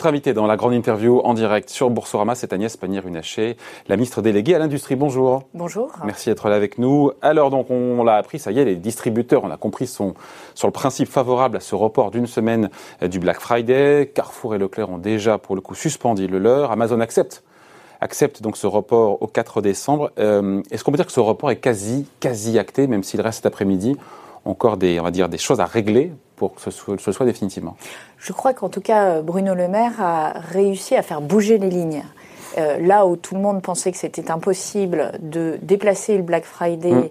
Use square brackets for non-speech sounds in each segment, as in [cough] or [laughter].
Votre invité dans la grande interview en direct sur Boursorama, c'est Agnès Pannier-Runacher, la ministre déléguée à l'industrie. Bonjour. Bonjour. Merci d'être là avec nous. Alors donc on, l'a appris, ça y est, les distributeurs, on a compris, sont sur le principe favorable à ce report d'une semaine euh, du Black Friday. Carrefour et Leclerc ont déjà pour le coup suspendu le leur. Amazon accepte accepte donc ce report au 4 décembre. Euh, est-ce qu'on peut dire que ce report est quasi, quasi acté, même s'il reste cet après-midi encore des, on va dire, des choses à régler pour que ce soit, définitivement Je crois qu'en tout cas, Bruno Le Maire a réussi à faire bouger les lignes. Euh, là où tout le monde pensait que c'était impossible de déplacer le Black Friday mm.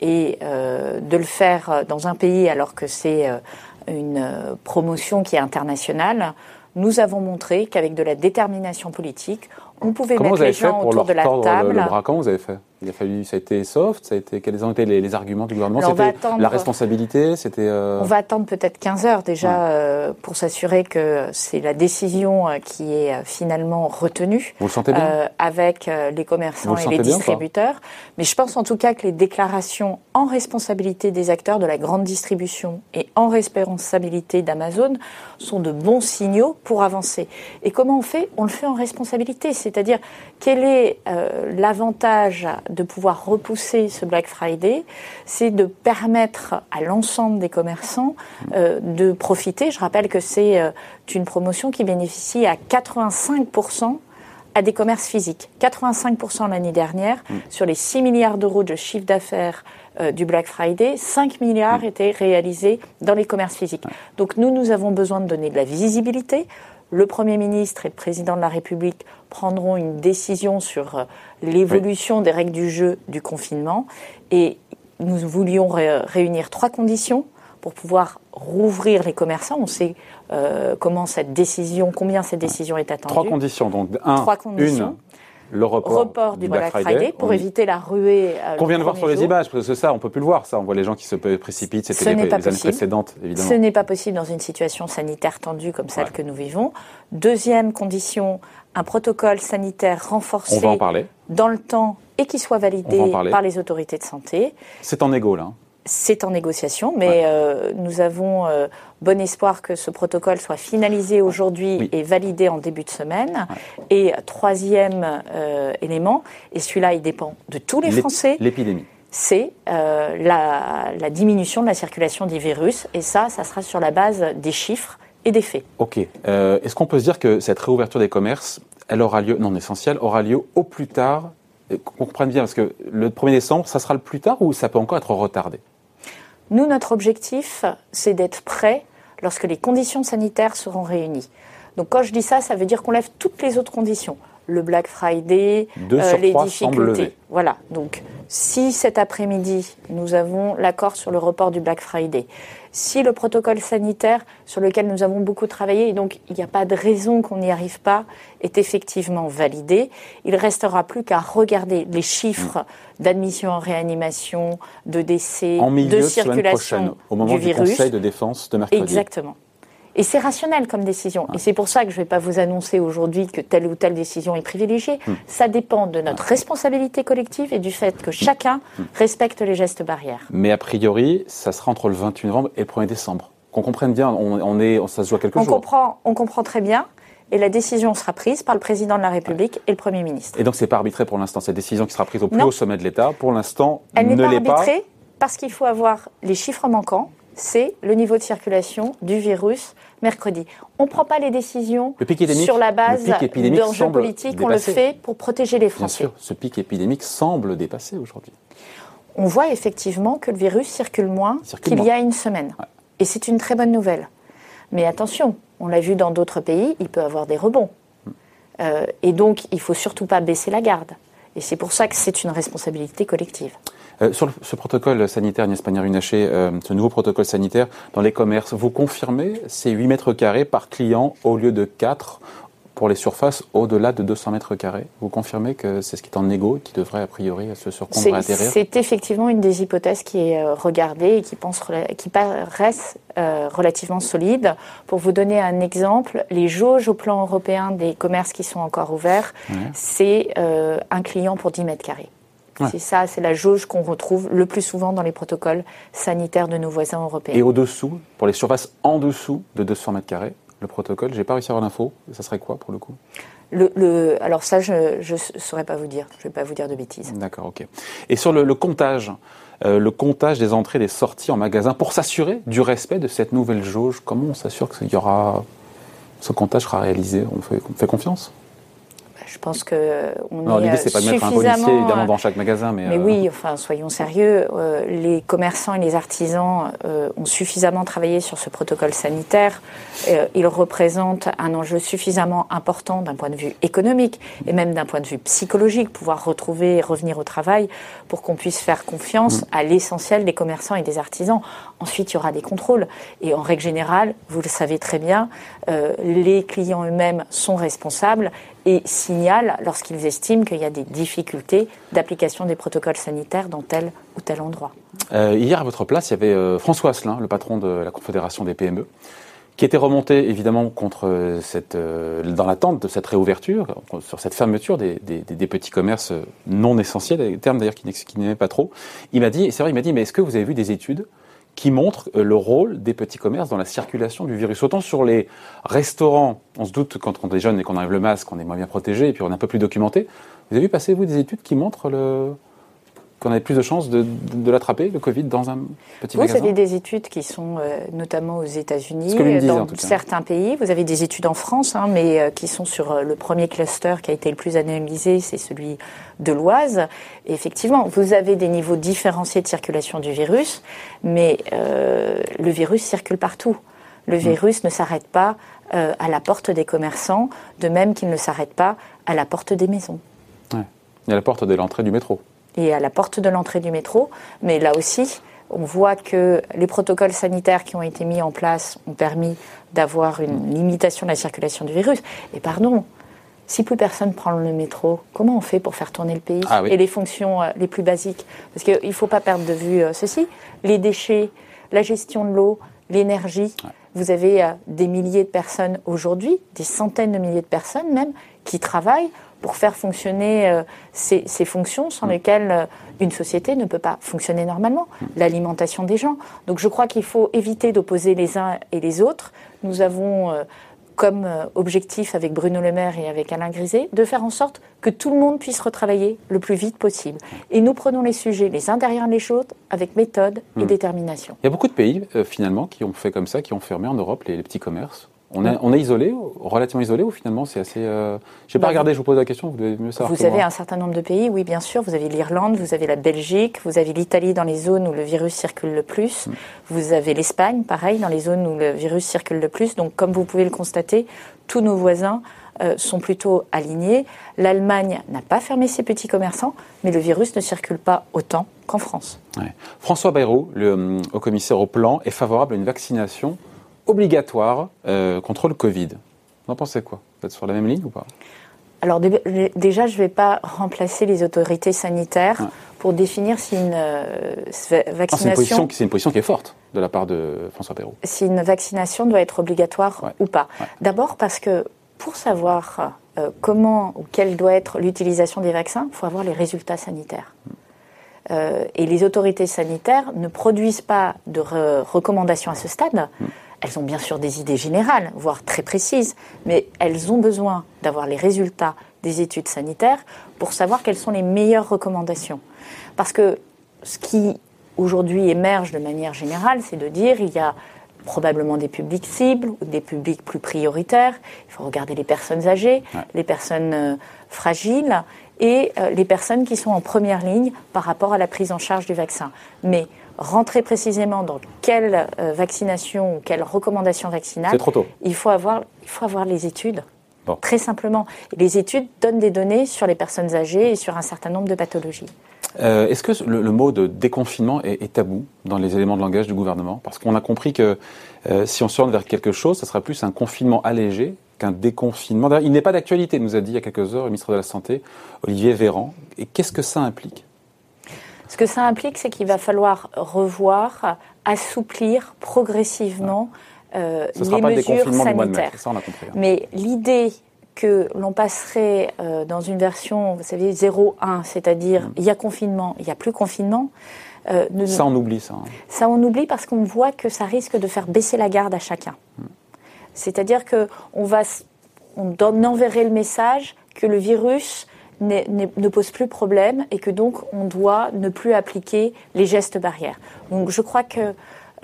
et euh, de le faire dans un pays alors que c'est euh, une promotion qui est internationale, nous avons montré qu'avec de la détermination politique, on pouvait mettre les gens autour de la table. Le, le bras, comment vous avez fait? Il a fallu, ça a été soft, ça a été, quels ont été les, arguments du gouvernement? C'était la responsabilité, c'était. Euh, on va attendre peut-être 15 heures déjà euh, pour s'assurer que c'est la décision euh, qui est finalement retenue. Vous le sentez bien? Avec les commerçants et les distributeurs. Mais je pense en tout cas que les déclarations en responsabilité des acteurs de la grande distribution et en responsabilité d'Amazon sont de bons signaux pour avancer. Et comment on fait? On le fait en responsabilité, c'est-à-dire quel est l'avantage de pouvoir repousser ce Black Friday, c'est de permettre à l'ensemble des commerçants euh, de profiter. Je rappelle que c'est euh, une promotion qui bénéficie à 85% à des commerces physiques. 85% l'année dernière, mm. sur les 6 milliards d'euros de chiffre d'affaires euh, du Black Friday, 5 milliards mm. étaient réalisés dans les commerces physiques. Donc nous, nous avons besoin de donner de la visibilité le Premier ministre et le Président de la République prendront une décision sur euh, l'évolution des règles du jeu du confinement. Et nous voulions réunir trois conditions pour pouvoir rouvrir les commerçants. On sait euh, comment cette décision, combien cette décision est attendue. Trois conditions. Donc, un, trois conditions le report, du, Black, Friday, pour éviter la ruée. Euh, Qu'on vient de voir sur les images, parce que ça, on peut plus le voir. Ça, on voit les gens qui se précipitent. C'était les, années précédentes, évidemment. Ce n'est pas possible dans une situation sanitaire tendue comme celle que nous vivons. Deuxième condition, un protocole sanitaire renforcé dans le temps et qui soit validé par les autorités de santé. C'est en égo, là. C'est en négociation, mais euh, nous avons euh, bon espoir que ce protocole soit finalisé aujourd'hui et validé en début de semaine. Et troisième euh, élément, et celui-là, il dépend de tous les Français. L'épidémie. C'est la, la, diminution de la circulation des virus. Et ça, ça sera sur la base des chiffres et des faits. Ok. Est-ce qu'on peut se dire que cette réouverture des commerces, elle aura lieu, non essentiel, aura lieu au plus tard qu'on comprenne bien, parce que le 1er décembre, ça sera le plus tard ou ça peut encore être retardé? Nous, notre objectif, c'est d'être prêt lorsque les conditions sanitaires seront réunies. Donc quand je dis ça, ça veut dire qu'on lève toutes les autres conditions. Le Black Friday, euh, les difficultés. Voilà. Donc si cet après-midi, nous avons l'accord sur le report du Black Friday, si le protocole sanitaire sur lequel nous avons beaucoup travaillé, et donc il n'y a pas de raison qu'on n'y arrive pas, est effectivement validé, il restera plus qu'à regarder les chiffres d'admission en réanimation, de décès, de circulation au moment du, virus. Conseil de défense de mercredi. Exactement. Et c'est rationnel comme décision. Et c'est pour ça que je ne vais pas vous annoncer aujourd'hui que telle ou telle décision est privilégiée. Hmm. Ça dépend de notre responsabilité collective et du fait que chacun hmm. respecte les gestes barrières. Mais a priori, ça sera entre le 28 novembre et le 1er décembre. Qu'on comprenne bien, on, est, ça se joue à quelques on jours. Comprend, on comprend très bien. Et la décision sera prise par le président de la République et le Premier ministre. Et donc c'est pas arbitré pour l'instant. Cette décision qui sera prise au plus haut sommet de l'État, pour l'instant, Elle ne l'est pas. arbitrée parce qu'il faut avoir les chiffres manquants c'est le niveau de circulation du virus mercredi. On ne prend pas les décisions sur la base d'enjeux politiques, on le fait pour protéger les Français. Bien sûr, ce pic épidémique semble dépasser aujourd'hui. On voit effectivement que le virus circule moins qu'il y a une semaine. Et c'est une très bonne nouvelle. Mais attention, on l'a vu dans d'autres pays, il peut avoir des rebonds. Hmm. Euh, et donc, il ne faut surtout pas baisser la garde. Et c'est pour ça que c'est une responsabilité collective. Euh, sur ce protocole sanitaire, Agnès Pannier-Runacher, euh, ce nouveau protocole sanitaire dans les commerces, vous confirmez ces 8 mètres carrés par client au lieu de 4 pour les surfaces au-delà de 200 mètres carrés? Vous confirmez que c'est ce qui est en égo et qui devrait a priori se sur quoi atterrir? C'est effectivement une des hypothèses qui est euh, regardée et qui, pense, qui paraissent relativement solide. Pour vous donner un exemple, les jauges au plan européen des commerces qui sont encore ouverts, c'est un client pour 10 mètres carrés. C'est ça, c'est la jauge qu'on retrouve le plus souvent dans les protocoles sanitaires de nos voisins européens. Et au-dessous, pour les surfaces en dessous de 200 mètres carrés, le protocole J'ai pas réussi à avoir l'info. Ça serait quoi pour le coup? Le, alors ça, je ne saurais pas vous dire. Je ne vais pas vous dire de bêtises. D'accord, ok. Et sur le, comptage, euh, le comptage des entrées et des sorties en magasin, pour s'assurer du respect de cette nouvelle jauge, comment on s'assure que y aura, ce comptage sera réalisé? On fait, on fait confiance? Je pense que on L'idée, c'est pas de mettre un policier évidemment dans chaque magasin, mais. Mais euh, oui, enfin, soyons sérieux. Euh, les commerçants et les artisans euh, ont suffisamment travaillé sur ce protocole sanitaire. il représente un enjeu suffisamment important d'un point de vue économique et même d'un point de vue psychologique, pouvoir retrouver et revenir au travail pour qu'on puisse faire confiance mm. à l'essentiel des commerçants et des artisans. Ensuite, il y aura des contrôles. Et en règle générale, vous le savez très bien, les clients eux-mêmes sont responsables et signalent lorsqu'ils estiment qu'il y a des difficultés d'application des protocoles sanitaires dans tel ou tel endroit. Euh, hier, à votre place, il y avait euh, François Asselin, le patron de la Confédération des PME, qui était remonté évidemment contre cette, euh, dans l'attente de cette réouverture, sur cette fermeture des, petits commerces non essentiels, terme d'ailleurs qui n'aimait pas trop. Il m'a dit, c'est vrai, il m'a dit, mais est-ce que vous avez vu des études qui montre euh, le rôle des petits commerces dans la circulation du virus. Autant sur les restaurants, on se doute quand on est jeune et qu'on enlève le masque, on est moins bien protégé et puis on est un peu plus documenté. Vous avez vu passer, vous, des études qui montrent le, qu'on avait plus de chances de, l'attraper, le Covid, dans un petit magasin Vous avez des études qui sont euh, notamment aux États-Unis, dans certains pays. Vous avez des études en France, hein, mais euh, qui sont sur euh, le premier cluster qui a été le plus analysé, c'est celui de l'Oise. effectivement, vous avez des niveaux différenciés de circulation du virus, mais le virus circule partout. Le mm. virus ne s'arrête pas à la porte des commerçants, de même qu'il ne s'arrête pas à la porte des maisons. Ouais. Et à la porte de l'entrée du métro et à la porte de l'entrée du métro. Mais là aussi, on voit que les protocoles sanitaires qui ont été mis en place ont permis d'avoir une limitation de la circulation du virus. Et pardon, si plus personne prend le métro, comment on fait pour faire tourner le pays ah et les fonctions euh, les plus basiques? Parce qu'il ne faut pas perdre de vue euh, ceci. Les déchets, la gestion de l'eau, l'énergie. Vous avez euh, des milliers de personnes aujourd'hui, des centaines de milliers de personnes même, qui travaillent pour faire fonctionner euh, ces, fonctions sans mm. lesquelles euh, une société ne peut pas fonctionner normalement, mm. l'alimentation des gens. Donc je crois qu'il faut éviter d'opposer les uns et les autres. Nous avons euh, comme objectif avec Bruno Le Maire et avec Alain Griset de faire en sorte que tout le monde puisse retravailler le plus vite possible. Et nous prenons les sujets les uns derrière les autres avec méthode et mm. détermination. Il y a beaucoup de pays finalement qui ont fait comme ça, qui ont fermé en Europe les petits commerces. On, est isolé, relativement isolé, ou finalement c'est assez. Euh... Je n'ai pas bah, regardé, je vous pose la question, vous devez mieux savoir. Vous avez un certain nombre de pays, oui, bien sûr. Vous avez l'Irlande, vous avez la Belgique, vous avez l'Italie dans les zones où le virus circule le plus. Mm. Vous avez l'Espagne, pareil, dans les zones où le virus circule le plus. Donc, comme vous pouvez le constater, tous nos voisins euh, sont plutôt alignés. L'Allemagne n'a pas fermé ses petits commerçants, mais le virus ne circule pas autant qu'en France. François Bayrou, le euh, haut commissaire au plan, est favorable à une vaccination obligatoire euh, contre le Covid. Vous en pensez quoi? Vous êtes sur la même ligne ou pas? Alors déjà, je ne vais pas remplacer les autorités sanitaires pour définir si une vaccination... c'est une, position qui est forte de la part de François Perrault. Si une vaccination doit être obligatoire ou pas. D'abord parce que pour savoir euh, comment ou quelle doit être l'utilisation des vaccins, il faut avoir les résultats sanitaires. Mm. Euh, et les autorités sanitaires ne produisent pas de recommandations à ce stade. Mm. Elles ont bien sûr des idées générales, voire très précises, mais elles ont besoin d'avoir les résultats des études sanitaires pour savoir quelles sont les meilleures recommandations. Parce que ce qui aujourd'hui émerge de manière générale, c'est de dire il y a probablement des publics cibles ou des publics plus prioritaires. Il faut regarder les personnes âgées, les personnes euh, fragiles et euh, les personnes qui sont en première ligne par rapport à la prise en charge du vaccin. Mais rentrer précisément dans quelle euh, vaccination ou quelle recommandation vaccinale, trop tôt. Il, faut avoir, il faut avoir les études. Très simplement. les études donnent des données sur les personnes âgées et sur un certain nombre de pathologies. Euh, est-ce que le, mot de déconfinement est, tabou dans les éléments de langage du gouvernement? Parce qu'on a compris que euh, si on se vers quelque chose, ce sera plus un confinement allégé qu'un déconfinement. Il n'est pas d'actualité, nous a dit il y a quelques heures le ministre de la Santé, Olivier Véran. Et qu'est-ce que ça implique? Ce que ça implique, c'est qu'il va falloir revoir, assouplir progressivement euh, les mesures sanitaires. Ça, on a compris, hein. Mais l'idée que l'on passerait euh, dans une version, vous savez, 0-1, c'est-à-dire mm. il y a confinement, il n'y a plus confinement. Euh, ça, on oublie ça. Hein. Ça, on oublie parce qu'on voit que ça risque de faire baisser la garde à chacun. Mm. C'est-à-dire qu'on va, on enverrait le message que le virus ne pose plus problème et que donc on doit ne plus appliquer les gestes barrières. Donc je crois que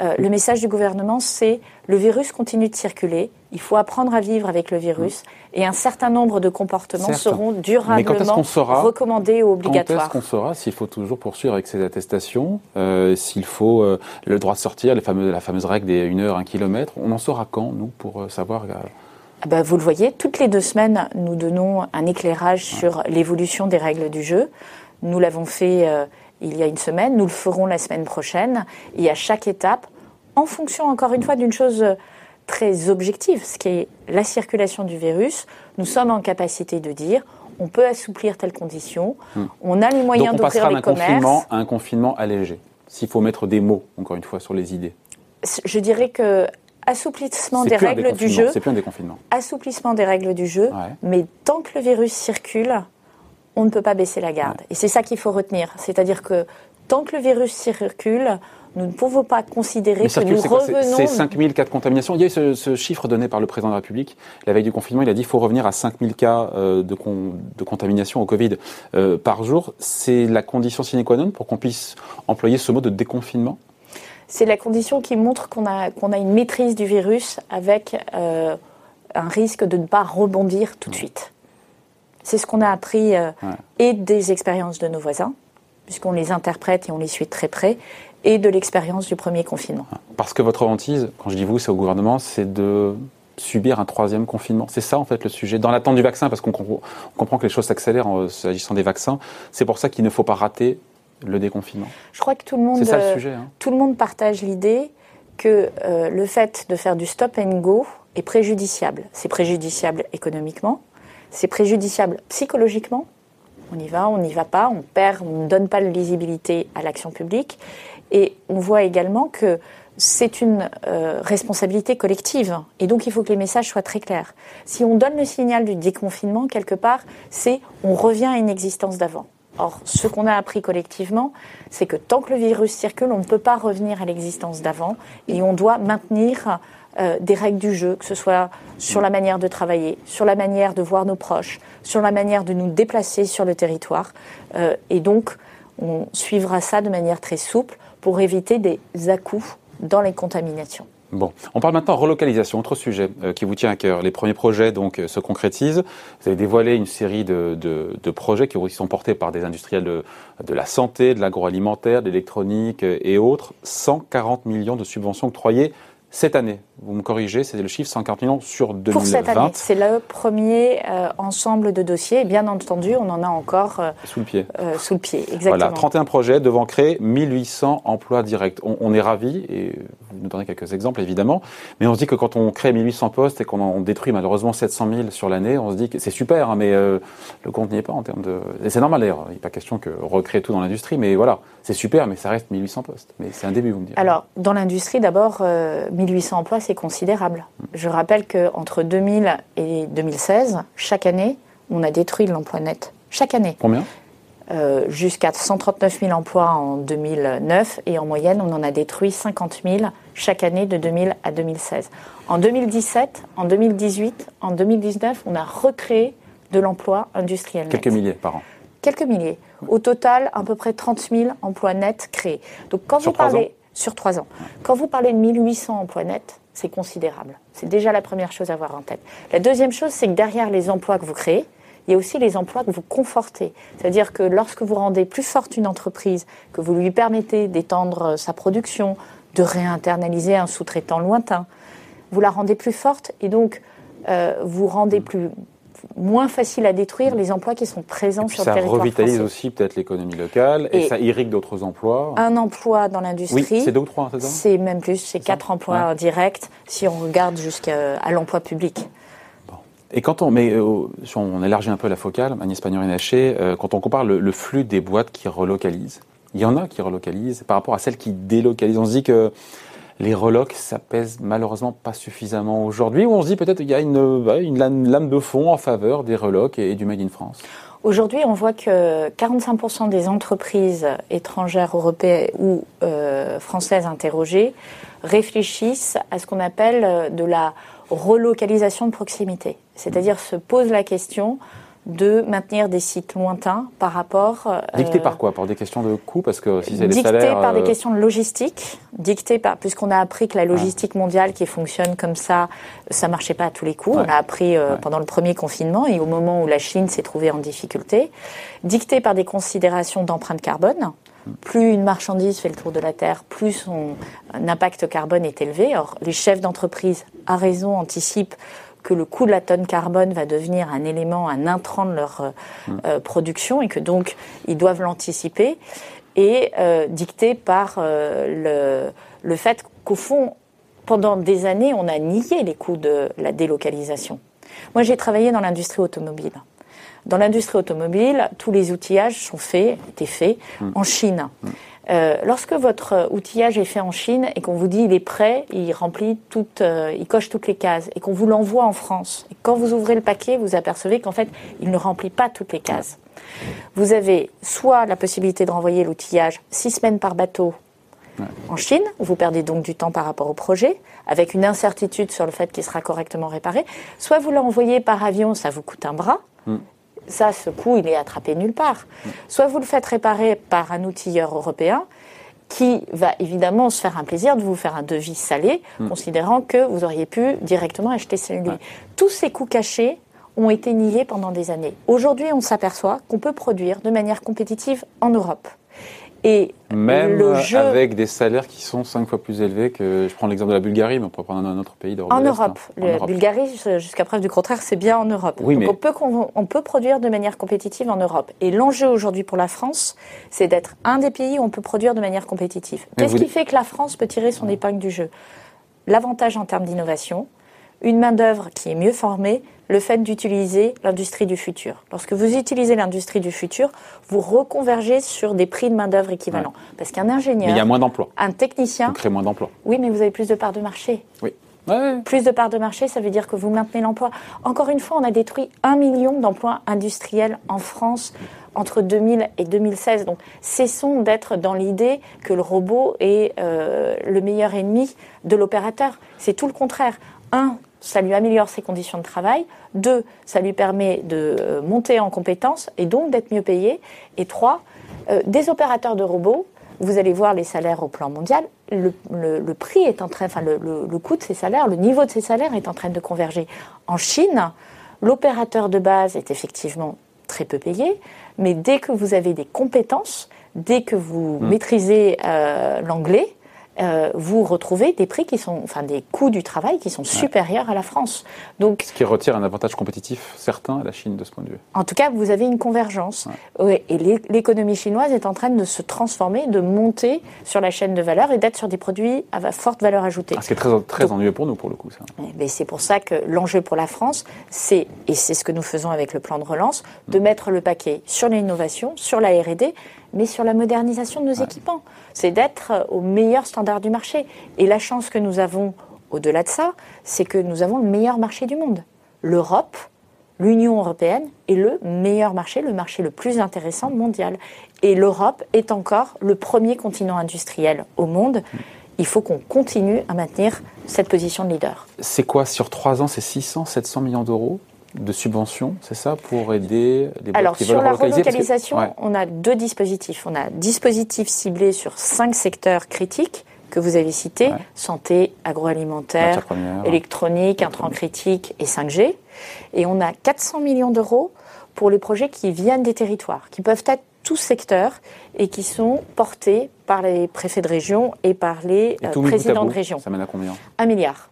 euh, le message du gouvernement, c'est le virus continue de circuler, il faut apprendre à vivre avec le virus et un certain nombre de comportements seront durablement recommandés ou obligatoires. Quand est-ce qu'on saura s'il faut toujours poursuivre avec ces attestations, euh, s'il faut euh, le droit de sortir, les fameux, la fameuse règle des 1 heure, 1 kilomètre? On en saura quand, nous, pour savoir ben, vous le voyez, toutes les deux semaines, nous donnons un éclairage sur l'évolution des règles du jeu. Nous l'avons fait il y a une semaine, nous le ferons la semaine prochaine, et à chaque étape, en fonction encore une fois d'une chose très objective, ce qui est la circulation du virus, nous sommes en capacité de dire on peut assouplir telle condition, hmm. on a les moyens d'ouvrir les commerces. Confinement à un confinement allégé, s'il faut mettre des mots, encore une fois, sur les idées. Je dirais que assouplissement des règles du jeu. C'est plus un déconfinement. Assouplissement des règles du jeu, mais tant que le virus circule, on ne peut pas baisser la garde. Et c'est ça qu'il faut retenir. C'est-à-dire que tant que le virus circule, nous ne pouvons pas considérer que nous revenons... C'est 5000 cas de contamination. Il y a eu ce, chiffre donné par le président de la République. La veille du confinement, il a dit qu'il faut revenir à 5000 cas euh, de, de, contamination au Covid euh, par jour. C'est la condition sine qua non pour qu'on puisse employer ce mot de déconfinement? C'est la condition qui montre qu'on a, qu'on a une maîtrise du virus avec euh, un risque de ne pas rebondir tout de suite. C'est ce qu'on a appris euh, et des expériences de nos voisins, puisqu'on les interprète et on les suit de très près, et de l'expérience du premier confinement. Parce que votre hantise, quand je dis vous, c'est au gouvernement, c'est de subir un troisième confinement. C'est ça en fait le sujet. Dans l'attente du vaccin, parce qu'on comprend que les choses s'accélèrent en s'agissant des vaccins, c'est pour ça qu'il ne faut pas rater le déconfinement. Je crois que tout le monde, ça, le euh, sujet, hein. tout le monde partage l'idée que euh, le fait de faire du stop and go est préjudiciable. C'est préjudiciable économiquement, c'est préjudiciable psychologiquement. On y va, on n'y va pas, on perd, on ne donne pas de lisibilité à l'action publique. Et on voit également que c'est une euh, responsabilité collective. Et donc, il faut que les messages soient très clairs. Si on donne le signal du déconfinement, quelque part, c'est on revient à une existence d'avant. Or, ce qu'on a appris collectivement, c'est que tant que le virus circule, on ne peut pas revenir à l'existence d'avant et on doit maintenir euh, des règles du jeu, que ce soit sur la manière de travailler, sur la manière de voir nos proches, sur la manière de nous déplacer sur le territoire. Euh, et donc, on suivra ça de manière très souple pour éviter des à-coups dans les contaminations. Bon, on parle maintenant relocalisation, autre sujet euh, qui vous tient à cœur. Les premiers projets donc se concrétisent. Vous avez dévoilé une série de, projets qui sont portés par des industriels de, de la santé, de l'agroalimentaire, de l'électronique et autres. 140 millions de subventions octroyées cette année, vous me corrigez, c'est le chiffre 140 millions sur 2020. Pour cette année, c'est le premier euh, ensemble de dossiers. bien entendu, on en a encore euh, sous le pied. Euh, sous le pied, exactement. Voilà, 31 projets devant créer 1800 emplois directs. On, est ravis, et vous nous donnez quelques exemples évidemment, mais on se dit que quand on crée 1800 postes et qu'on en détruit malheureusement 700 000 sur l'année, on se dit que c'est super, hein, mais le compte n'y est pas en termes de... Et c'est normal d'ailleurs, il n'est pas question que recréer tout dans l'industrie, mais voilà, c'est super, mais ça reste 1800 postes. Mais c'est un début, vous me direz. Alors, dans l'industrie, d'abord, 1800 emplois, c'est considérable. Je rappelle qu'entre 2000 et 2016, chaque année, on a détruit l'emploi net. Chaque année. Combien? Euh, Jusqu'à 139 000 emplois en 2009 et en moyenne, on en a détruit 50 000 chaque année de 2000 à 2016. En 2017, en 2018, en 2019, on a recréé de l'emploi industriel. Quelques milliers par an. Quelques milliers. Au total, à peu près 30 000 emplois nets créés. Donc quand vous parlez sur trois ans. Quand vous parlez de 1800 emplois nets, c'est considérable. C'est déjà la première chose à avoir en tête. La deuxième chose, c'est que derrière les emplois que vous créez, il y a aussi les emplois que vous confortez. C'est-à-dire que lorsque vous rendez plus forte une entreprise, que vous lui permettez d'étendre sa production, de réinternaliser un sous-traitant lointain, vous la rendez plus forte et donc euh, vous rendez plus moins facile à détruire les emplois qui sont présents sur le territoire Ça revitalise aussi peut-être l'économie locale et, ça irrigue d'autres emplois. Un emploi dans l'industrie. Oui, c'est deux ou trois, c'est ça? C'est même plus, c'est quatre emplois directs si on regarde jusqu'à l'emploi public. Et quand on, mais euh, on élargit un peu la focale, Agnès Pannier-Naché, euh, quand on compare le, le, flux des boîtes qui relocalisent, il y en a qui relocalisent par rapport à celles qui délocalisent. On se dit que les relocs, ça pèse malheureusement pas suffisamment aujourd'hui, ou on se dit peut-être qu'il y a une, lame de fond en faveur des relocs et, du Made in France Aujourd'hui, on voit que 45% des entreprises étrangères, européennes ou euh, françaises interrogées réfléchissent à ce qu'on appelle euh, de la relocalisation de proximité. C'est-à-dire se pose la question de maintenir des sites lointains par rapport. Euh, dicté par quoi? Par des questions de coûts? Parce que si c'est des Dicté par des euh, questions de logistique. Dicté par puisqu'on a appris que la logistique mondiale qui fonctionne comme ça, ça marchait pas à tous les coups. On a appris euh, pendant le premier confinement et au moment où la Chine s'est trouvée en difficulté. Dicté par des considérations d'empreinte carbone. Plus une marchandise fait le tour de la Terre, plus son impact carbone est élevé. Or, les chefs d'entreprise, à raison, anticipent que le coût de la tonne carbone va devenir un élément, un intrant de leur euh, mm. euh, production et que donc ils doivent l'anticiper et euh, dicté par le, le fait qu'au fond, pendant des années, on a nié les coûts de la délocalisation. Moi, j'ai travaillé dans l'industrie automobile. Dans l'industrie automobile, tous les outillages sont faits, étaient faits mm. en Chine. Euh, lorsque votre outillage est fait en Chine et qu'on vous dit il est prêt, il remplit toutes, euh, il coche toutes les cases et qu'on vous l'envoie en France, et quand vous ouvrez le paquet, vous apercevez qu'en fait, il ne remplit pas toutes les cases. Vous avez soit la possibilité de renvoyer l'outillage six semaines par bateau en Chine, où vous perdez donc du temps par rapport au projet, avec une incertitude sur le fait qu'il sera correctement réparé, soit vous l'envoyez par avion, ça vous coûte un bras, mm. Ça, ce coût, il est attrapé nulle part. Soit vous le faites réparer par un outilleur européen qui va évidemment se faire un plaisir de vous faire un devis salé, hmm. considérant que vous auriez pu directement acheter celui. là Tous ces coûts cachés ont été niés pendant des années. Aujourd'hui, on s'aperçoit qu'on peut produire de manière compétitive en Europe. Et Même avec des salaires qui sont cinq fois plus élevés que, je prends l'exemple de la Bulgarie, mais on pourrait prendre un autre pays d'Europe. En, Europe. Hein. La Bulgarie, jusqu'à preuve du contraire, c'est bien en Europe. Oui, Donc on, peut, on peut produire de manière compétitive en Europe. Et l'enjeu aujourd'hui pour la France, c'est d'être un des pays où on peut produire de manière compétitive. Qu'est-ce qui fait que la France peut tirer son épingle du jeu? L'avantage en termes d'innovation, une main-d'œuvre qui est mieux formée, le fait d'utiliser l'industrie du futur. Lorsque vous utilisez l'industrie du futur, vous reconvergez sur des prix de main-d'œuvre équivalents. Parce qu'un ingénieur. Mais il y a moins d'emplois. Un technicien. Vous créez moins d'emplois. Oui, mais vous avez plus de parts de marché. Oui. Plus de parts de marché, ça veut dire que vous maintenez l'emploi. Encore une fois, on a détruit un million d'emplois industriels en France entre 2000 et 2016. Donc, cessons d'être dans l'idée que le robot est euh, le meilleur ennemi de l'opérateur. C'est tout le contraire. Un, ça lui améliore ses conditions de travail. Deux, ça lui permet de euh, monter en compétences et donc d'être mieux payé. Et trois, euh, des opérateurs de robots, vous allez voir les salaires au plan mondial, le, prix est en train, enfin le, le, coût de ces salaires, le niveau de ces salaires est en train de converger. En Chine, l'opérateur de base est effectivement très peu payé, mais dès que vous avez des compétences, dès que vous mmh. maîtrisez euh, l'anglais, euh, vous retrouvez des prix qui sont, enfin des coûts du travail qui sont supérieurs à la France. Donc, ce qui retire un avantage compétitif certain à la Chine de ce point de vue. En tout cas, vous avez une convergence. et l'économie chinoise est en train de se transformer, de monter sur la chaîne de valeur et d'être sur des produits à forte valeur ajoutée. Ah, ce qui est très, très ennuyeux pour nous, pour le coup. Ça. Mais c'est pour ça que l'enjeu pour la France, c'est, et c'est ce que nous faisons avec le plan de relance, de mm. mettre le paquet sur l'innovation, sur la R&D, mais sur la modernisation de nos équipements. C'est d'être euh, au meilleur standard du marché. Et la chance que nous avons, au-delà de ça, c'est que nous avons le meilleur marché du monde. L'Europe, l'Union européenne est le meilleur marché, le marché le plus intéressant mondial. Et l'Europe est encore le premier continent industriel au monde. Il faut qu'on continue à maintenir cette position de leader. C'est quoi sur trois ans C'est 600, 700 millions d'euros de subventions, c'est ça, pour aider les Alors, qui sur la relocalisation, on a deux dispositifs. On a un dispositif ciblé sur cinq secteurs critiques que vous avez cités, santé, agroalimentaire, électronique, intrants critiques et 5G. Et on a 400 millions d'euros pour les projets qui viennent des territoires, qui peuvent être tous secteurs et qui sont portés par les préfets de région et par les euh, présidents de région. Ça mène à combien? Un milliard.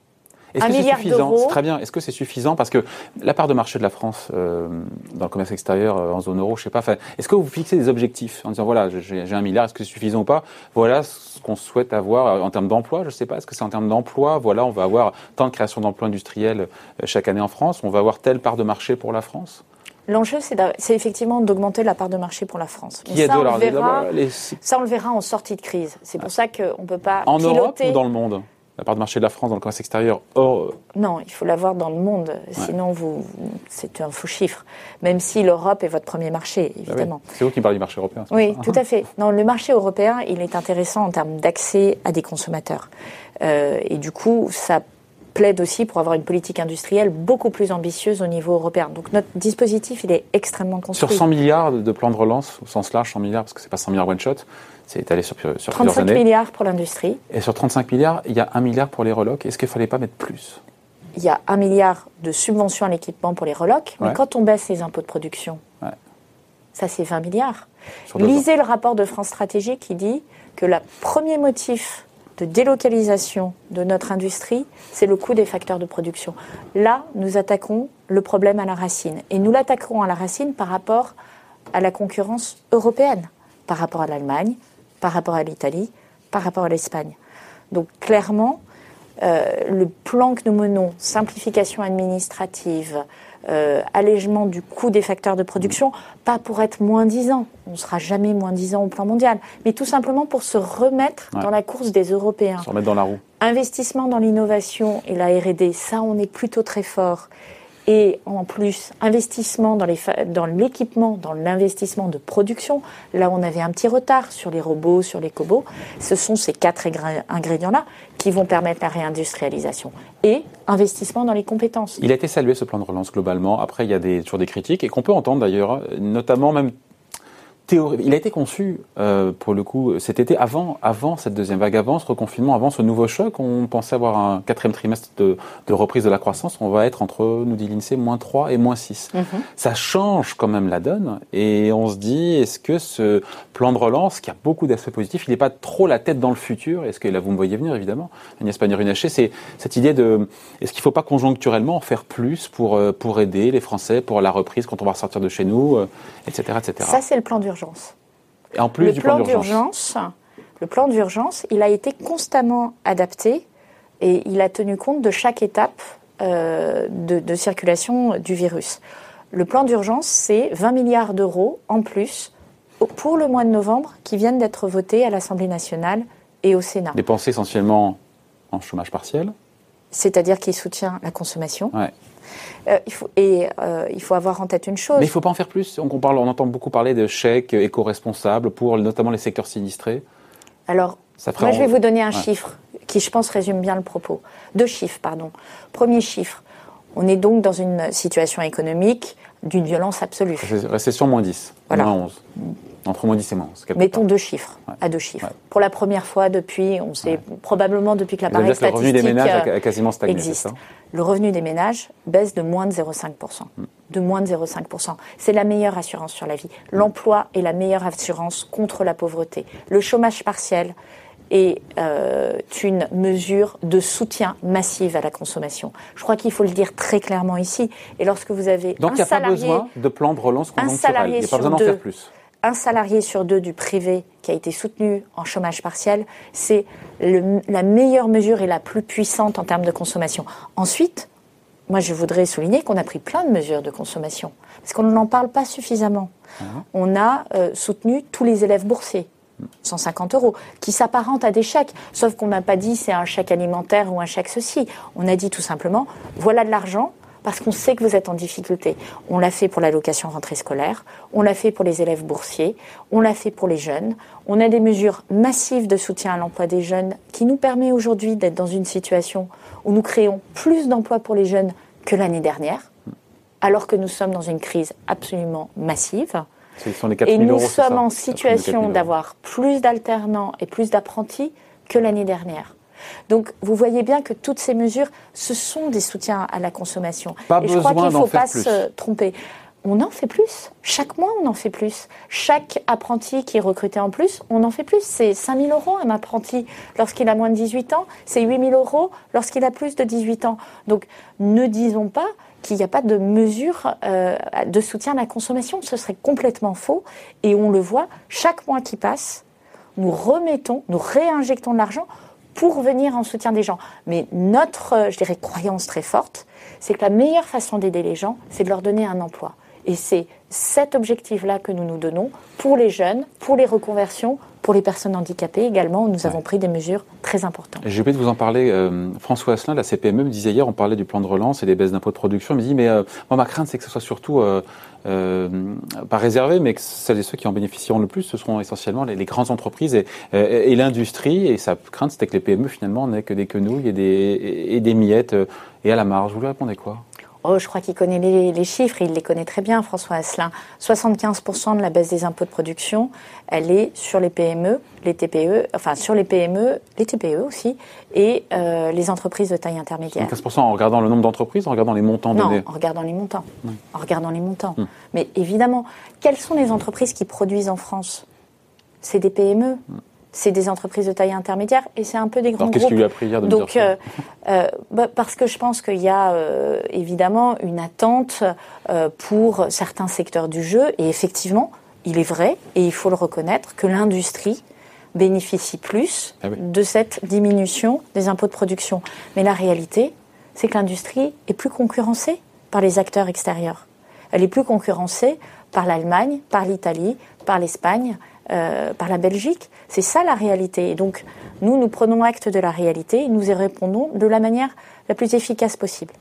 Est-ce que c'est suffisant très bien. Est-ce que c'est suffisant Parce que la part de marché de la France euh, dans le commerce extérieur euh, en zone euro, je sais pas. Est-ce que vous fixez des objectifs en disant voilà, j'ai un milliard, est-ce que c'est suffisant ou pas Voilà ce qu'on souhaite avoir euh, en termes d'emploi. Je sais pas. Est-ce que c'est en termes d'emploi Voilà, on va avoir tant de création d'emplois industriels chaque année en France. On va avoir telle part de marché pour la France. L'enjeu, c'est effectivement d'augmenter la part de marché pour la France. Qui ça, on le verra, ça, on le verra en sortie de crise. C'est pour ça qu'on ne peut pas En Europe ou dans le monde la part de marché de la France dans le commerce extérieur euh, Non, il faut l'avoir dans le monde, sinon vous, c'est un faux chiffre. Même si l'Europe est votre premier marché, bah évidemment. C'est vous qui parlez du marché européen. Oui, tout à [laughs] fait. Non, le marché européen, il est intéressant en termes d'accès à des consommateurs. Euh, et du coup, ça plaide aussi pour avoir une politique industrielle beaucoup plus ambitieuse au niveau européen. Donc notre dispositif, il est extrêmement construit. Sur 100 milliards de plans de relance, au sens large, 100 milliards, parce que c'est pas 100 milliards one shot, c'est étalé sur, sur 35 milliards pour l'industrie. Et sur 35 milliards, il y a 1 milliard pour les relocs. Est-ce qu'il ne fallait pas mettre plus? Il y a 1 milliard de subventions à l'équipement pour les relocs, mais quand on baisse les impôts de production, ça c'est 20 milliards. Lisez le rapport de France Stratégie qui dit que le premier motif de délocalisation de notre industrie, c'est le coût des facteurs de production. Là, nous attaquons le problème à la racine. Et nous l'attaquerons à la racine par rapport à la concurrence européenne, par rapport à l'Allemagne, par rapport à l'Italie, par rapport à l'Espagne. Donc clairement, euh, le plan que nous menons, simplification administrative, euh, allègement du coût des facteurs de production, pas pour être moins disant, on ne sera jamais moins disant au plan mondial, mais tout simplement pour se remettre dans la course des Européens. Se remettre dans la roue. Investissement dans l'innovation et la R&D, ça on est plutôt très fort et en plus investissement dans, l'équipement, dans l'investissement de production. Là, on avait un petit retard sur les robots, sur les cobots. Ce sont ces quatre ingrédients-là qui vont permettre la réindustrialisation et investissement dans les compétences. Il a été salué ce plan de relance globalement. Après, il y a des, toujours des critiques et qu'on peut entendre d'ailleurs, notamment même il a été conçu, euh, pour le coup, cet été, avant, avant cette deuxième vague, avant ce reconfinement, avant ce nouveau choc. On pensait avoir un quatrième trimestre de, reprise de la croissance. On va être entre, nous dit l'INSEE, moins 3 et moins 6. Mhm. Ça change quand même la donne. Et on se dit, est-ce que ce plan de relance, qui a beaucoup d'aspects positifs, il n'est pas trop la tête dans le futur? Est-ce que là, vous me voyez venir, évidemment, Agnès Pannier-Runacher, c'est cette idée de, est-ce qu'il ne faut pas conjoncturellement en faire plus pour, euh, pour aider les Français pour la reprise quand on va ressortir de chez nous, etc., euh, etc. Ça, c'est le plan d'urgence et en plus le du plan, d'urgence, le plan d'urgence, il a été constamment adapté et il a tenu compte de chaque étape euh, de, circulation du virus. Le plan d'urgence, c'est 20 milliards d'euros en plus pour le mois de novembre qui viennent d'être votés à l'Assemblée nationale et au Sénat. Dépensés essentiellement en chômage partiel C'est-à-dire qu'il soutient la consommation. Euh, il faut, et euh, il faut avoir en tête une chose. Mais il ne faut pas en faire plus. On, parle, on entend beaucoup parler de chèques éco-responsables pour notamment les secteurs sinistrés. Alors, moi, je vais vous donner un chiffre qui, je pense, résume bien le propos. Deux chiffres, pardon. Premier chiffre. On est donc dans une situation économique d'une violence absolue. Récession moins 10, moins 11. Entre moins 10 et moins 11. Mettons deux chiffres, à deux chiffres. Pour la première fois depuis, on sait probablement depuis que l'appareil statistique le revenu des ménages a quasiment stagné, existe. le revenu des ménages baisse de moins de 0,5%. Mm. De moins de 0,5%. C'est la meilleure assurance sur la vie. L'emploi est la meilleure assurance contre la pauvreté. Le chômage partiel, est euh, une mesure de soutien massive à la consommation. Je crois qu'il faut le dire très clairement ici. Et lorsque vous avez donc il n'y a pas besoin de plan de relance conjoncturel. Il n'y a pas besoin d'en faire plus. Un salarié sur deux du privé qui a été soutenu en chômage partiel, c'est la meilleure mesure et la plus puissante en termes de consommation. Ensuite, moi je voudrais souligner qu'on a pris plein de mesures de consommation parce qu'on n'en parle pas suffisamment. Mmh. On a euh, soutenu tous les élèves boursiers 150 euros, qui s'apparente à des chèques. Sauf qu'on n'a pas dit c'est un chèque alimentaire ou un chèque ceci. On a dit tout simplement voilà de l'argent parce qu'on sait que vous êtes en difficulté. On l'a fait pour l'allocation rentrée scolaire, on l'a fait pour les élèves boursiers, on l'a fait pour les jeunes. On a des mesures massives de soutien à l'emploi des jeunes qui nous permet aujourd'hui d'être dans une situation où nous créons plus d'emplois pour les jeunes que l'année dernière, alors que nous sommes dans une crise absolument massive et nous sommes en situation d'avoir plus d'alternants et plus d'apprentis que l'année dernière. Donc, vous voyez bien que toutes ces mesures, ce sont des soutiens à la consommation. et je crois qu'il ne faut pas se tromper. On en fait plus. Chaque mois, on en fait plus. Chaque apprenti qui est recruté en plus, on en fait plus. C'est 5 000 euros un apprenti lorsqu'il a moins de 18 ans. C'est 8 000 euros lorsqu'il a plus de 18 ans. Donc, ne disons pas qu'il n'y a pas de mesure euh, de soutien à la consommation. Ce serait complètement faux. Et on le voit, chaque mois qui passe, nous remettons, nous réinjectons de l'argent pour venir en soutien des gens. Mais notre, euh, je dirais, croyance très forte, c'est que la meilleure façon d'aider les gens, c'est de leur donner un emploi. Et c'est cet objectif-là que nous nous donnons pour les jeunes, pour les reconversions, Pour les personnes handicapées également, nous avons pris des mesures très importantes. J'ai oublié de vous en parler. Euh, François Asselin, la CPME, me disait hier, on parlait du plan de relance et des baisses d'impôts de production. Il me dit, mais euh, moi, ma crainte, c'est que ce soit surtout, euh, pas réservé, mais que celles et ceux qui en bénéficieront le plus, ce seront essentiellement les, grandes entreprises et, et l'industrie. Et sa crainte, c'était que les PME, finalement, n'aient que des quenouilles et des, et des miettes et à la marge. Vous lui répondez quoi? Oh, je crois qu'il connaît les, chiffres, il les connaît très bien, François Asselin. 75% de la baisse des impôts de production, elle est sur les PME, les TPE, enfin sur les PME, les TPE aussi, et euh, les entreprises de taille intermédiaire. 15% en regardant le nombre d'entreprises, en regardant les montants donnés Non, en regardant les montants. En regardant les montants. Hum. Mais évidemment, quelles sont les entreprises qui produisent en France? C'est des PME. Hum c'est des entreprises de taille intermédiaire et c'est un peu des grands Alors, groupes. Qu'est-ce lui a pris hier de Donc, euh, euh, bah, parce que je pense qu'il y a euh, évidemment une attente pour certains secteurs du jeu et effectivement, il est vrai et il faut le reconnaître que l'industrie bénéficie plus ah de cette diminution des impôts de production. Mais la réalité, c'est que l'industrie est plus concurrencée par les acteurs extérieurs. Elle est plus concurrencée par l'Allemagne, par l'Italie, par l'Espagne, euh, par la Belgique. C'est ça la réalité. Et donc, nous, nous prenons acte de la réalité et nous y répondons de la manière la plus efficace possible.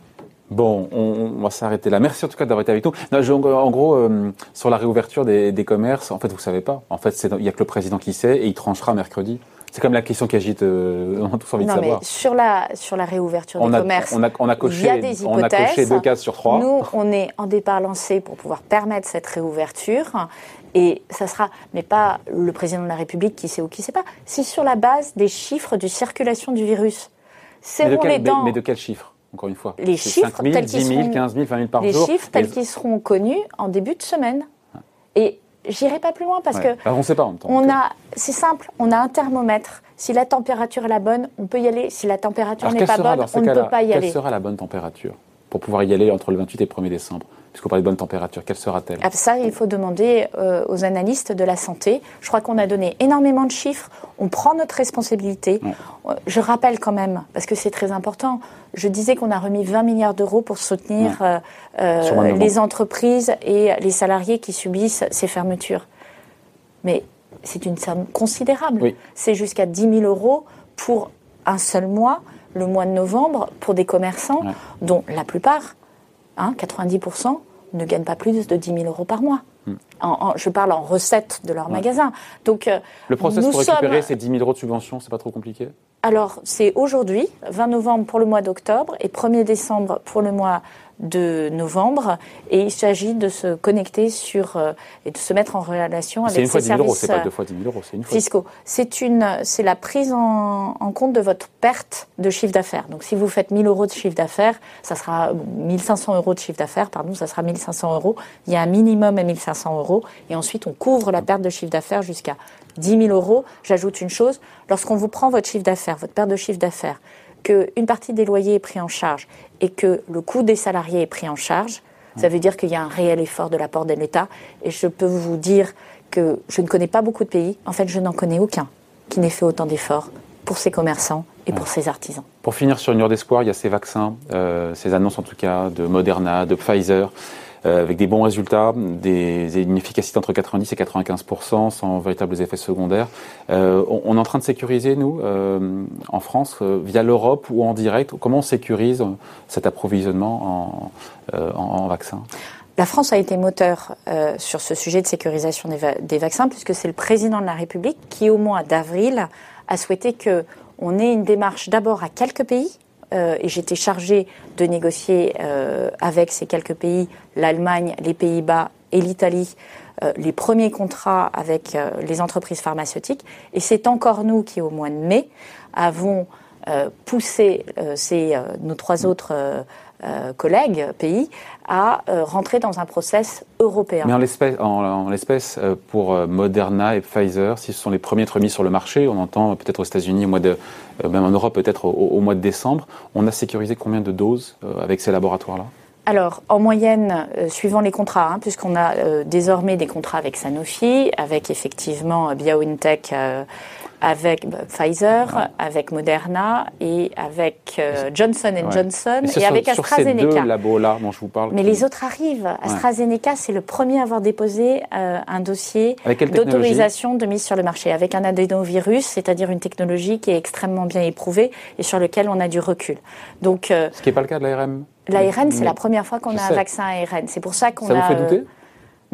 Bon, on, va s'arrêter là. Merci en tout cas d'avoir été avec nous. en gros, euh, sur la réouverture des, commerces, en fait, vous savez pas. En fait, il n'y a que le président qui sait et il tranchera mercredi. C'est comme la question qui agite, euh, [laughs] on a tous envie de savoir. Mais sur la, sur la réouverture des commerces, on a, on a coché, il y a des hypothèses. On a coché deux cases sur trois. Nous, on est en départ lancé pour pouvoir permettre cette réouverture. Et ça sera, mais pas le président de la République qui sait ou qui ne sait pas, c'est sur la base des chiffres de circulation du virus. Mais de, quel, mais, de quels chiffres encore une fois? Les chiffres 5 000, tels 10 000, 15 000, 20 000 par les jour. Les chiffres tels qu'ils seront connus en début de semaine. Et j'irai pas plus loin parce que. on ne sait pas en même temps. On a, c'est simple, on a un thermomètre. Si la température est la bonne, on peut y aller. Si la température n'est pas bonne, on ne peut pas y aller. Quelle sera la bonne température? Pour pouvoir y aller entre le 28 et le 1er décembre Puisqu'on parle de bonne température, quelle sera-t-elle? Ah, Ça, il faut demander euh, aux analystes de la santé. Je crois qu'on a donné énormément de chiffres. On prend notre responsabilité. Euh, je rappelle quand même, parce que c'est très important, je disais qu'on a remis 20 milliards d'euros pour soutenir euh, les entreprises et les salariés qui subissent ces fermetures. Mais c'est une somme considérable. C'est jusqu'à 10 000 euros pour un seul mois, le mois de novembre, pour des commerçants dont la plupart 90% hein, ne gagnent pas plus de 10 000 euros par mois. Hmm. je parle en recettes de leur magasin. Donc, euh, le process pour récupérer ces 10 000 euros de subvention, c'est pas trop compliqué? Alors, c'est aujourd'hui, 20 novembre pour le mois d'octobre et 1er décembre pour le mois de novembre et il s'agit de se connecter sur euh, et de se mettre en relation avec ces services c'est pas deux fois 10 000 euros, c'est une fois. fiscaux. C'est une, c'est la prise en, compte de votre perte de chiffre d'affaires. Donc si vous faites 1000 euros de chiffre d'affaires, ça sera 1500 euros de chiffre d'affaires, pardon, ça sera 1500 euros. Il y a un minimum à 1500 euros et ensuite on couvre la perte de chiffre d'affaires jusqu'à 10 000 euros. J'ajoute une chose, lorsqu'on vous prend votre chiffre d'affaires, votre perte de chiffre d'affaires, qu'une partie des loyers est prise en charge et que le coût des salariés est pris en charge, ça veut dire qu'il y a un réel effort de la part de l'État. Et je peux vous dire que je ne connais pas beaucoup de pays, en fait je n'en connais aucun, qui n'ait fait autant d'efforts pour ses commerçants et pour ses artisans. Pour finir sur une heure d'espoir, il y a ces vaccins, euh, ces annonces en tout cas de Moderna, de Pfizer. Euh, avec des bons résultats, une efficacité entre 90 et 95% sans véritables effets secondaires. Euh, on, est en train de sécuriser, nous, euh, en France, via l'Europe ou en direct. Comment on sécurise cet approvisionnement en, en, vaccins? La France a été moteur sur ce sujet de sécurisation des, des vaccins, puisque c'est le président de la République qui, au mois d'avril, a souhaité que on ait une démarche d'abord à quelques pays, euh, et j'étais chargée de négocier euh, avec ces quelques pays, l'Allemagne, les Pays-Bas et l'Italie, euh, les premiers contrats avec les entreprises pharmaceutiques. Et c'est encore nous qui, au mois de mai, avons poussé nos trois autres euh, collègues, pays, à euh, rentrer dans un process européen. Mais en l'espèce, en, l'espèce euh, pour Moderna et Pfizer, si ce sont les premiers à être mis sur le marché, on entend peut-être aux États-Unis, au mois de, même en Europe peut-être au, mois de décembre, on a sécurisé combien de doses avec ces laboratoires-là? Alors, en moyenne, suivant les contrats, hein, puisqu'on a désormais des contrats avec Sanofi, avec effectivement BioNTech avec bah, Pfizer, avec Moderna et avec euh, Johnson Johnson et, avec AstraZeneca. Sur ces deux labos-là dont je vous parle. Mais les autres arrivent. AstraZeneca, c'est le premier à avoir déposé euh, un dossier d'autorisation de mise sur le marché avec un adénovirus, c'est-à-dire une technologie qui est extrêmement bien éprouvée et sur lequel on a du recul. Donc, euh, Ce qui n'est pas le cas de l'ARN L'ARN, c'est la première fois qu'on a un vaccin ARN. C'est pour ça qu'on a. Ça vous fait douter?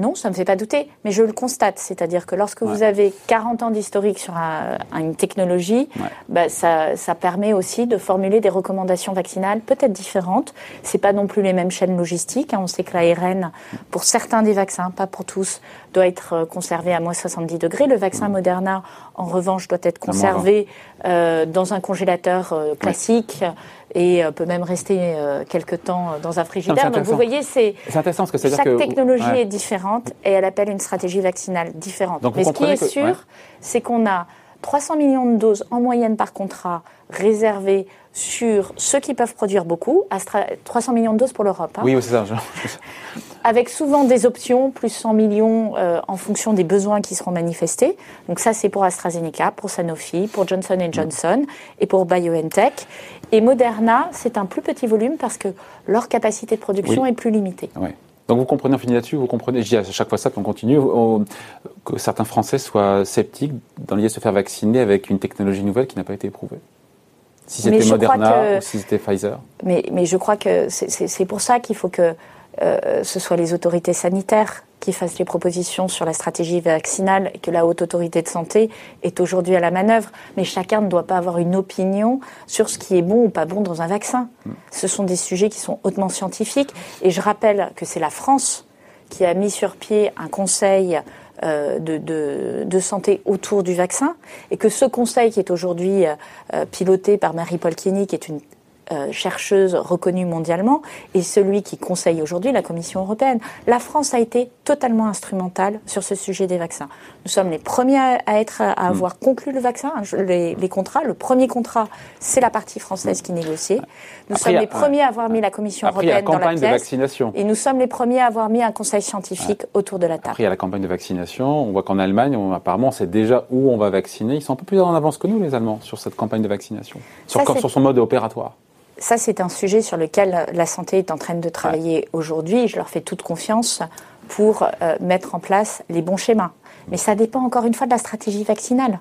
Non, ça ne me fait pas douter, mais je le constate. C'est-à-dire que lorsque vous avez 40 ans d'historique sur une technologie, bah, ça, permet aussi de formuler des recommandations vaccinales peut-être différentes. Ce pas non plus les mêmes chaînes logistiques. Hein. On sait que l'ARN, pour certains des vaccins, pas pour tous, doit être euh, conservé à moins 70 degrés. Le vaccin Moderna, en revanche, doit être conservé euh, dans un congélateur euh, classique et peut même rester euh, quelque temps dans un frigidaire. Donc vous voyez, c'est intéressant parce que chaque que technologie est différente et elle appelle une stratégie vaccinale différente. Mais ce qui est sûr, c'est qu'on a 300 millions de doses en moyenne par contrat réservées sur ceux qui peuvent produire beaucoup. 300 millions de doses pour l'Europe. Hein. Oui, c'est ça. [laughs] Avec souvent des options, plus 100 millions euh, en fonction des besoins qui seront manifestés. Donc ça, c'est pour AstraZeneca, pour Sanofi, pour Johnson Johnson et pour BioNTech. Et Moderna, c'est un plus petit volume parce que leur capacité de production est plus limitée. Oui. Donc vous comprenez, on finit là-dessus, vous comprenez, je dis à chaque fois ça qu'on continue, que certains Français soient sceptiques dans l'idée de se faire vacciner avec une technologie nouvelle qui n'a pas été éprouvée si c'était Moderna ou si c'était Pfizer mais, mais, je crois que c'est pour ça qu'il faut que euh, ce soit les autorités sanitaires qui fassent les propositions sur la stratégie vaccinale et que la haute autorité de santé est aujourd'hui à la manœuvre. Mais chacun ne doit pas avoir une opinion sur ce qui est bon ou pas bon dans un vaccin. Hmm. Ce sont des sujets qui sont hautement scientifiques. Et je rappelle que c'est la France qui a mis sur pied un conseil euh, de, de, santé autour du vaccin. Et que ce conseil qui est aujourd'hui euh, piloté par Marie-Paul Kieny, qui est une euh, chercheuse reconnue mondialement, et celui qui conseille aujourd'hui la Commission européenne. La France a été totalement instrumentale sur ce sujet des vaccins. Nous sommes les premiers à, être à hmm. avoir conclu le vaccin, hein, les, contrats. Le premier contrat, c'est la partie française qui négociait. Nous sommes les premiers à avoir mis la Commission européenne dans la pièce. De vaccination. Et nous sommes les premiers à avoir mis un conseil scientifique autour de la table. Après, il y a la campagne de vaccination. On voit qu'en Allemagne, apparemment, on sait déjà où on va vacciner. Ils sont un peu plus en avance que nous, les Allemands, sur cette campagne de vaccination, sur, sur son mode opératoire ça, c'est un sujet sur lequel la santé est en train de travailler aujourd'hui. Je leur fais toute confiance pour euh, mettre en place les bons schémas. Mais ça dépend encore une fois de la stratégie vaccinale.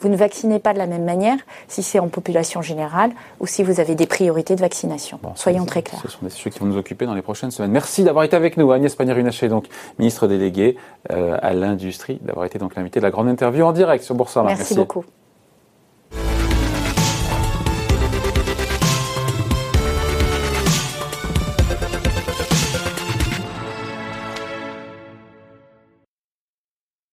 Vous ne vaccinez pas de la même manière si c'est en population générale ou si vous avez des priorités de vaccination. Soyons très clairs. Ce sont des sujets qui vont nous occuper dans les prochaines semaines. Merci d'avoir été avec nous, Agnès Pannier-Runacher, donc ministre déléguée euh, à l'industrie, d'avoir été donc l'invité de la grande interview en direct sur Boursorama. Merci, Merci. beaucoup.